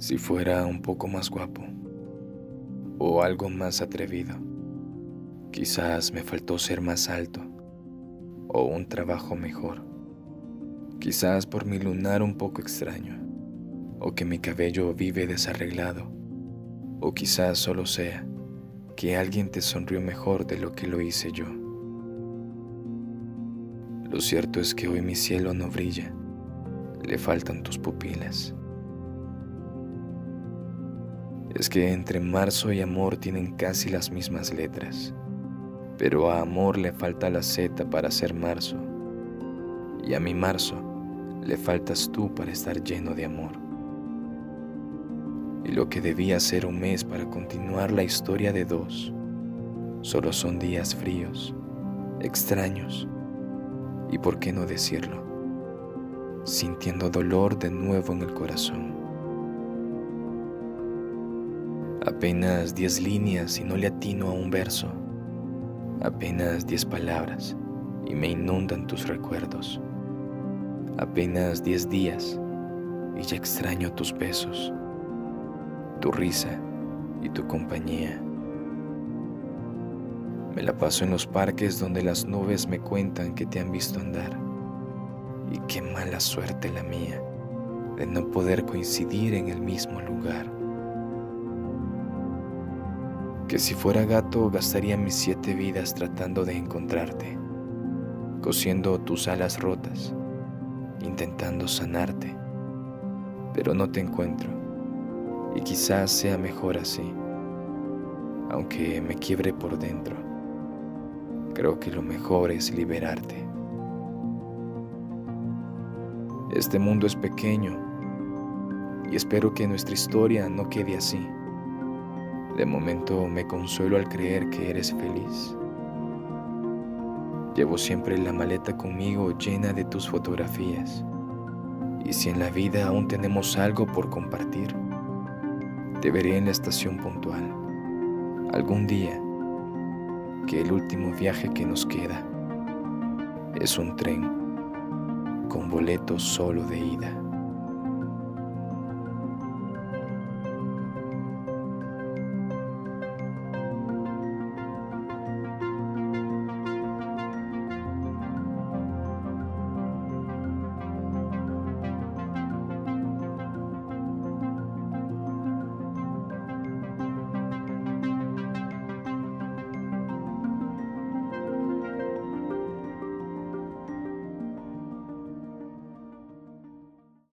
Si fuera un poco más guapo o algo más atrevido, quizás me faltó ser más alto o un trabajo mejor, quizás por mi lunar un poco extraño o que mi cabello vive desarreglado o quizás solo sea que alguien te sonrió mejor de lo que lo hice yo. Lo cierto es que hoy mi cielo no brilla, le faltan tus pupilas. Es que entre marzo y amor tienen casi las mismas letras, pero a amor le falta la Z para ser marzo, y a mi marzo le faltas tú para estar lleno de amor. Y lo que debía ser un mes para continuar la historia de dos, solo son días fríos, extraños, y por qué no decirlo, sintiendo dolor de nuevo en el corazón. Apenas diez líneas y no le atino a un verso. Apenas diez palabras y me inundan tus recuerdos. Apenas diez días y ya extraño tus besos, tu risa y tu compañía. Me la paso en los parques donde las nubes me cuentan que te han visto andar. Y qué mala suerte la mía de no poder coincidir en el mismo lugar que si fuera gato gastaría mis siete vidas tratando de encontrarte, cosiendo tus alas rotas, intentando sanarte, pero no te encuentro y quizás sea mejor así, aunque me quiebre por dentro. Creo que lo mejor es liberarte. Este mundo es pequeño y espero que nuestra historia no quede así. De momento me consuelo al creer que eres feliz. Llevo siempre la maleta conmigo llena de tus fotografías. Y si en la vida aún tenemos algo por compartir, te veré en la estación puntual. Algún día, que el último viaje que nos queda es un tren con boleto solo de ida.